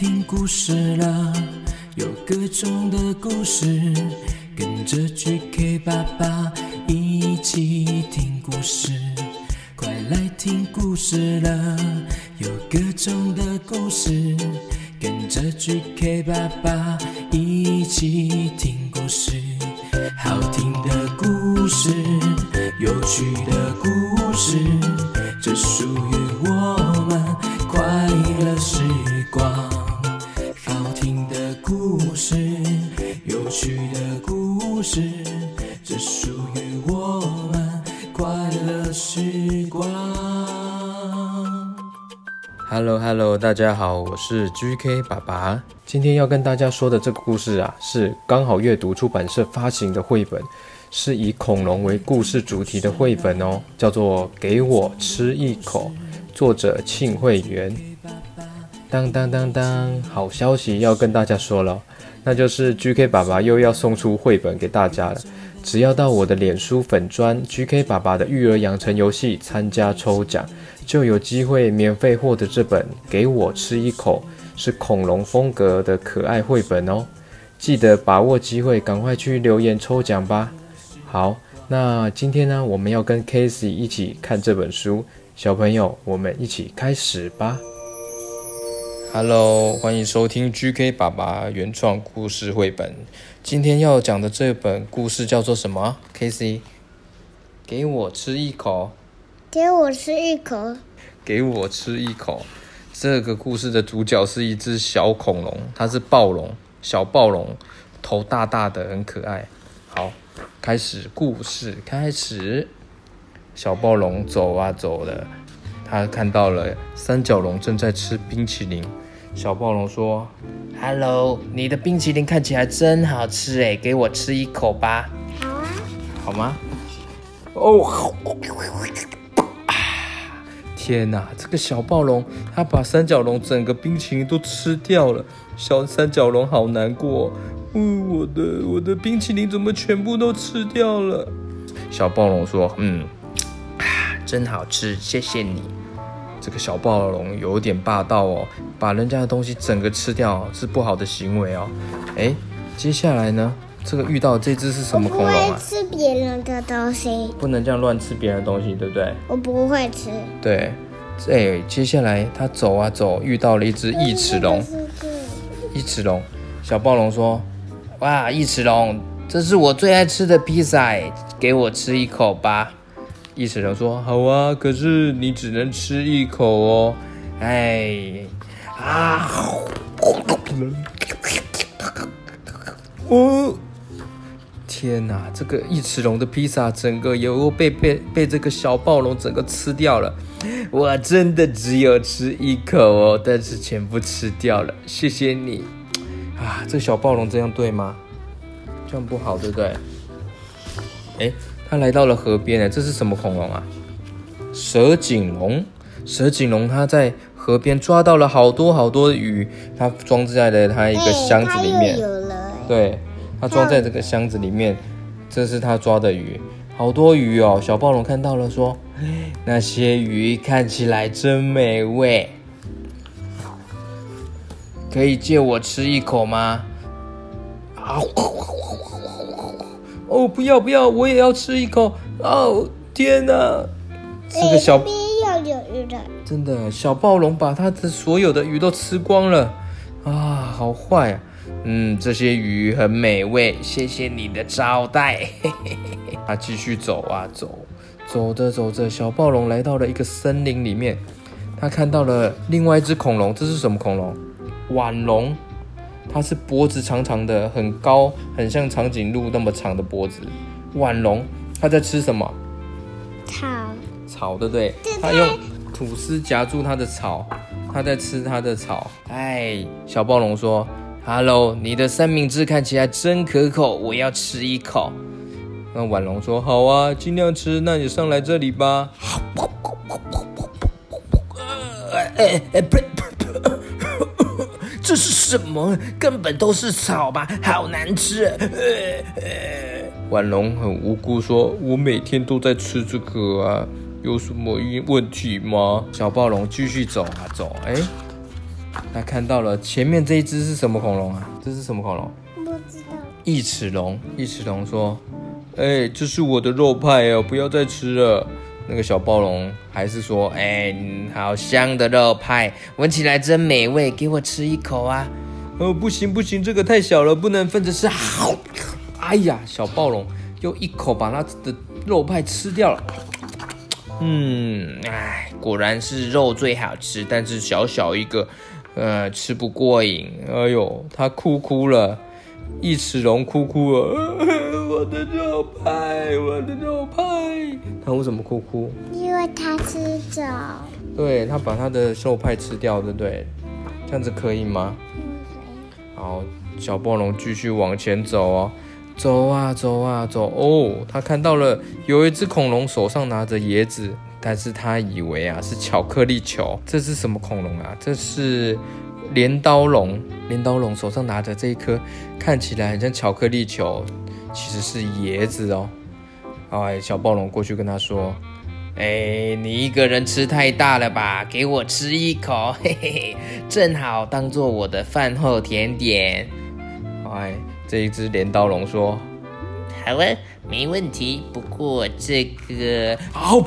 听故事了，有各种的故事，跟着 JK 爸爸一起听故事。快来听故事了，有各种的故事，跟着 JK 爸爸一起听故事。Hello 大家好，我是 GK 爸爸。今天要跟大家说的这个故事啊，是刚好阅读出版社发行的绘本，是以恐龙为故事主题的绘本哦，叫做《给我吃一口》，作者庆慧媛。当当当当，好消息要跟大家说了，那就是 GK 爸爸又要送出绘本给大家了。只要到我的脸书粉专 GK 爸爸的育儿养成游戏参加抽奖，就有机会免费获得这本《给我吃一口》。是恐龙风格的可爱绘本哦，记得把握机会，赶快去留言抽奖吧。好，那今天呢，我们要跟 Casey 一起看这本书，小朋友，我们一起开始吧。Hello，欢迎收听 GK 爸爸原创故事绘本。今天要讲的这本故事叫做什么？Casey，给我吃一口，给我吃一口，给我吃一口。这个故事的主角是一只小恐龙，它是暴龙，小暴龙，头大大的，很可爱。好，开始故事，开始。小暴龙走啊走的，他看到了三角龙正在吃冰淇淋。小暴龙说：“Hello，你的冰淇淋看起来真好吃诶，给我吃一口吧。”好啊。好吗？哦。天哪，这个小暴龙，它把三角龙整个冰淇淋都吃掉了。小三角龙好难过，嗯，我的我的冰淇淋怎么全部都吃掉了？小暴龙说：“嗯，啊，真好吃，谢谢你。”这个小暴龙有点霸道哦，把人家的东西整个吃掉是不好的行为哦。哎，接下来呢？这个遇到这只是什么恐龙啊？我不会吃别人的东西，不能这样乱吃别人的东西，对不对？我不会吃。对，哎，接下来他走啊走，遇到了一只异齿龙。异齿龙，小暴龙说：“哇，异齿龙，这是我最爱吃的披萨，给我吃一口吧。”异齿龙说：“好啊，可是你只能吃一口哦。”哎，啊，哦。天哪，这个异齿龙的披萨整个又被被被这个小暴龙整个吃掉了。我真的只有吃一口哦，但是全部吃掉了。谢谢你啊，这小暴龙这样对吗？这样不好，对不对？哎，他来到了河边，哎，这是什么恐龙啊？蛇颈龙。蛇颈龙它在河边抓到了好多好多的鱼，它装在了它一个箱子里面。对。它装在这个箱子里面，这是它抓的鱼，好多鱼哦。小暴龙看到了，说：“那些鱼看起来真美味，可以借我吃一口吗？”啊！哦，不要不要，我也要吃一口！哦，天哪！这个小边要有鱼的，真的小暴龙把它的所有的鱼都吃光了啊，好坏啊！嗯，这些鱼很美味，谢谢你的招待。他继续走啊走，走着走着，小暴龙来到了一个森林里面。他看到了另外一只恐龙，这是什么恐龙？腕龙。它是脖子长长的，很高，很像长颈鹿那么长的脖子。腕龙，它在吃什么？草。草，对不对？它用吐司夹住它的草，它在吃它的草。哎，小暴龙说。Hello，你的三明治看起来真可口，我要吃一口。那婉龙说：“好啊，尽量吃。那你上来这里吧。”哎哎，不，这是什么？根本都是草吧，好难吃。腕龙很无辜说：“我每天都在吃这个啊，有什么问题吗？”小暴龙继续走啊走，哎。他看到了前面这一只是什么恐龙啊？这是什么恐龙？不知道。异齿龙。异齿龙说：“哎、欸，这是我的肉派哦，不要再吃了。”那个小暴龙还是说：“哎、欸，好香的肉派，闻起来真美味，给我吃一口啊！”哦，不行不行，这个太小了，不能分着吃。好，哎呀，小暴龙又一口把它的肉派吃掉了。嗯，哎，果然是肉最好吃，但是小小一个，呃，吃不过瘾。哎呦，它哭哭了，一齿龙哭哭了，我的肉派，我的肉派。他为什么哭哭？因为他吃走。对，他把他的肉派吃掉，对不对？这样子可以吗？好，小暴龙继续往前走哦。走啊走啊走哦，他看到了有一只恐龙手上拿着椰子，但是他以为啊是巧克力球。这是什么恐龙啊？这是镰刀龙。镰刀龙手上拿着这一颗看起来很像巧克力球，其实是椰子哦。哎，小暴龙过去跟他说：“哎，你一个人吃太大了吧？给我吃一口，嘿嘿嘿，正好当做我的饭后甜点。”哎。这一只镰刀龙说：“好啊，没问题。不过这个……好，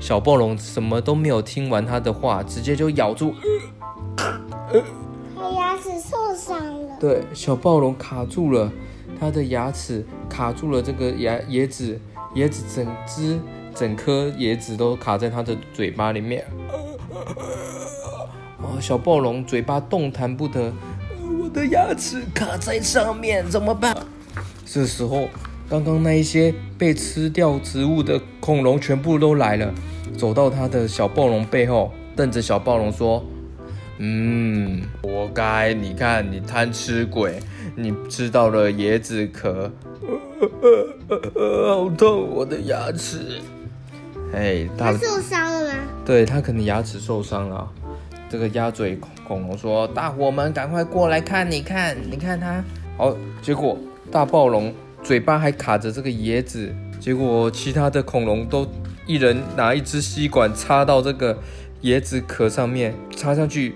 小暴龙什么都没有听完他的话，直接就咬住，他牙齿受伤了。对，小暴龙卡住了，他的牙齿卡住了这个牙椰子，椰子整只整颗椰子都卡在他的嘴巴里面。哦，小暴龙嘴巴动弹不得。”我的牙齿卡在上面，怎么办？这时候，刚刚那一些被吃掉植物的恐龙全部都来了，走到他的小暴龙背后，瞪着小暴龙说：“嗯，活该！你看，你贪吃鬼，你吃到了椰子壳，好痛，我的牙齿！”哎，他受伤了吗？对，他可能牙齿受伤了。这个鸭嘴恐恐龙说：“大伙们，赶快过来看！你看，你看它。”好，结果大暴龙嘴巴还卡着这个椰子，结果其他的恐龙都一人拿一支吸管插到这个椰子壳上面，插上去。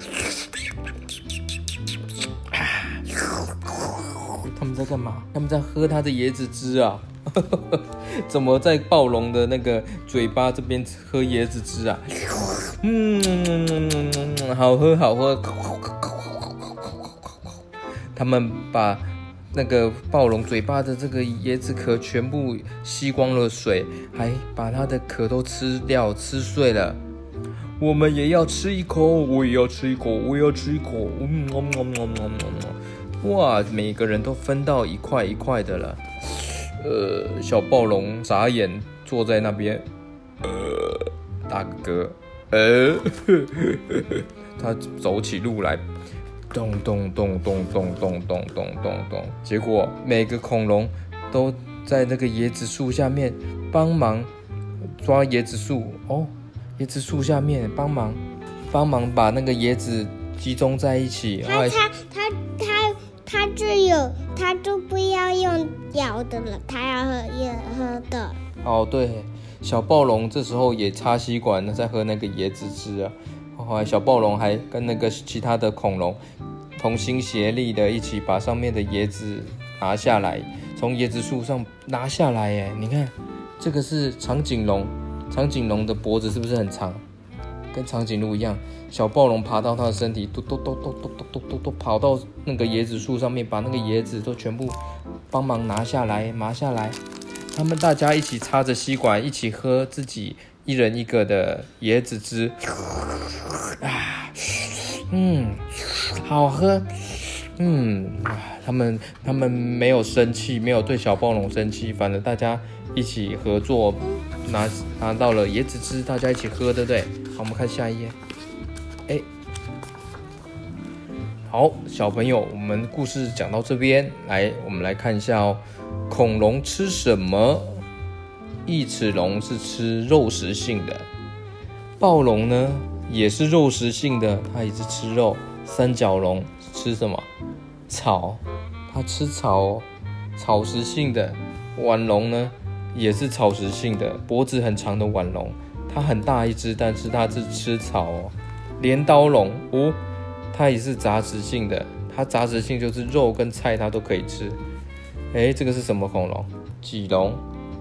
他们在干嘛？他们在喝它的椰子汁啊！怎么在暴龙的那个嘴巴这边喝椰子汁啊？嗯，好喝好喝。他们把那个暴龙嘴巴的这个椰子壳全部吸光了水，还把它的壳都吃掉，吃碎了。我们也要吃一口，我也要吃一口，我也要吃一口。嗯，哇，每个人都分到一块一块的了。呃，小暴龙眨眼坐在那边，呃，大哥。呃，他走起路来，咚咚咚咚咚咚咚咚咚咚。结果每个恐龙都在那个椰子树下面帮忙抓椰子树哦，椰子树下面帮忙帮忙把那个椰子集中在一起。他他他他他就有，他就不要用咬的了，他要喝也喝的。哦，对。小暴龙这时候也插吸管在喝那个椰子汁啊，后来小暴龙还跟那个其他的恐龙同心协力的一起把上面的椰子拿下来，从椰子树上拿下来哎！你看，这个是长颈龙，长颈龙的脖子是不是很长？跟长颈鹿一样。小暴龙爬到它的身体，嘟嘟嘟嘟嘟嘟嘟嘟嘟，跑到那个椰子树上面，把那个椰子都全部帮忙拿下来，拿下来。他们大家一起插着吸管，一起喝自己一人一个的椰子汁，啊，嗯，好喝，嗯，他们他们没有生气，没有对小暴龙生气，反正大家一起合作，拿拿到了椰子汁，大家一起喝，对不对？好，我们看下一页，哎，好，小朋友，我们故事讲到这边，来，我们来看一下哦。恐龙吃什么？异齿龙是吃肉食性的，暴龙呢也是肉食性的，它也是吃肉。三角龙吃什么？草，它吃草哦，草食性的。腕龙呢也是草食性的，脖子很长的腕龙，它很大一只，但是它是吃草哦。镰刀龙哦，它也是杂食性的，它杂食性就是肉跟菜它都可以吃。哎，这个是什么恐龙？棘龙，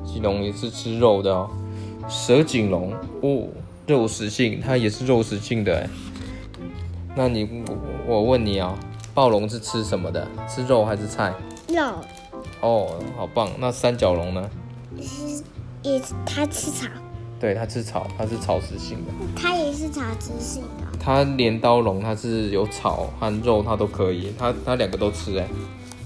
棘龙也是吃肉的哦。蛇颈龙哦，肉食性，它也是肉食性的。那你我，我问你啊、哦，暴龙是吃什么的？吃肉还是菜？肉。哦，好棒。那三角龙呢？也它吃草。对，它吃草，它是草食性的。它也是草食性的。它镰刀龙，它是有草和肉，它都可以。它它两个都吃哎。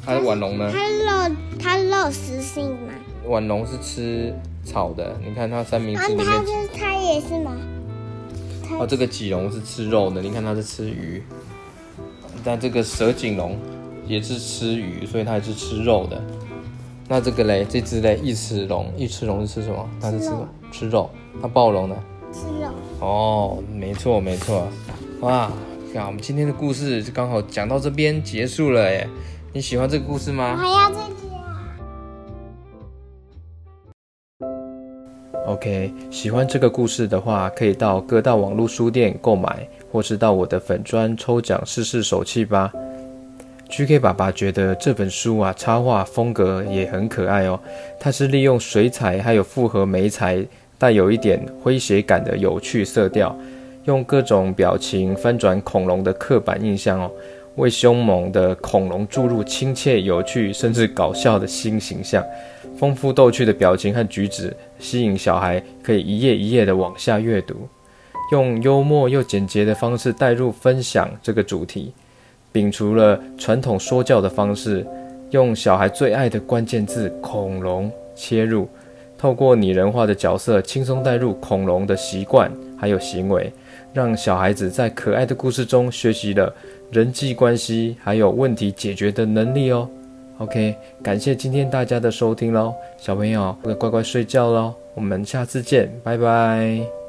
它腕龙呢？它肉它肉食性嘛。腕龙是吃草的，你看它三明治里面。它是它也是吗？哦，这个棘龙是吃肉的，你看它是吃鱼。但这个蛇颈龙也是吃鱼，所以它也是吃肉的。那这个嘞，这只嘞，翼翅龙，翼翅龙是吃什么？它是吃肉。吃肉。那暴龙呢？吃肉。哦，没错没错。哇，那我们今天的故事就刚好讲到这边结束了耶。你喜欢这个故事吗？我还要再讲。OK，喜欢这个故事的话，可以到各大网络书店购买，或是到我的粉砖抽奖试试手气吧。GK 爸爸觉得这本书啊，插画风格也很可爱哦。它是利用水彩还有复合媒材，带有一点诙谐感的有趣色调，用各种表情翻转恐龙的刻板印象哦。为凶猛的恐龙注入亲切、有趣甚至搞笑的新形象，丰富逗趣的表情和举止吸引小孩，可以一页一页的往下阅读。用幽默又简洁的方式带入分享这个主题，摒除了传统说教的方式，用小孩最爱的关键字“恐龙”切入，透过拟人化的角色轻松带入恐龙的习惯还有行为，让小孩子在可爱的故事中学习了。人际关系还有问题解决的能力哦。OK，感谢今天大家的收听喽，小朋友，乖乖睡觉喽，我们下次见，拜拜。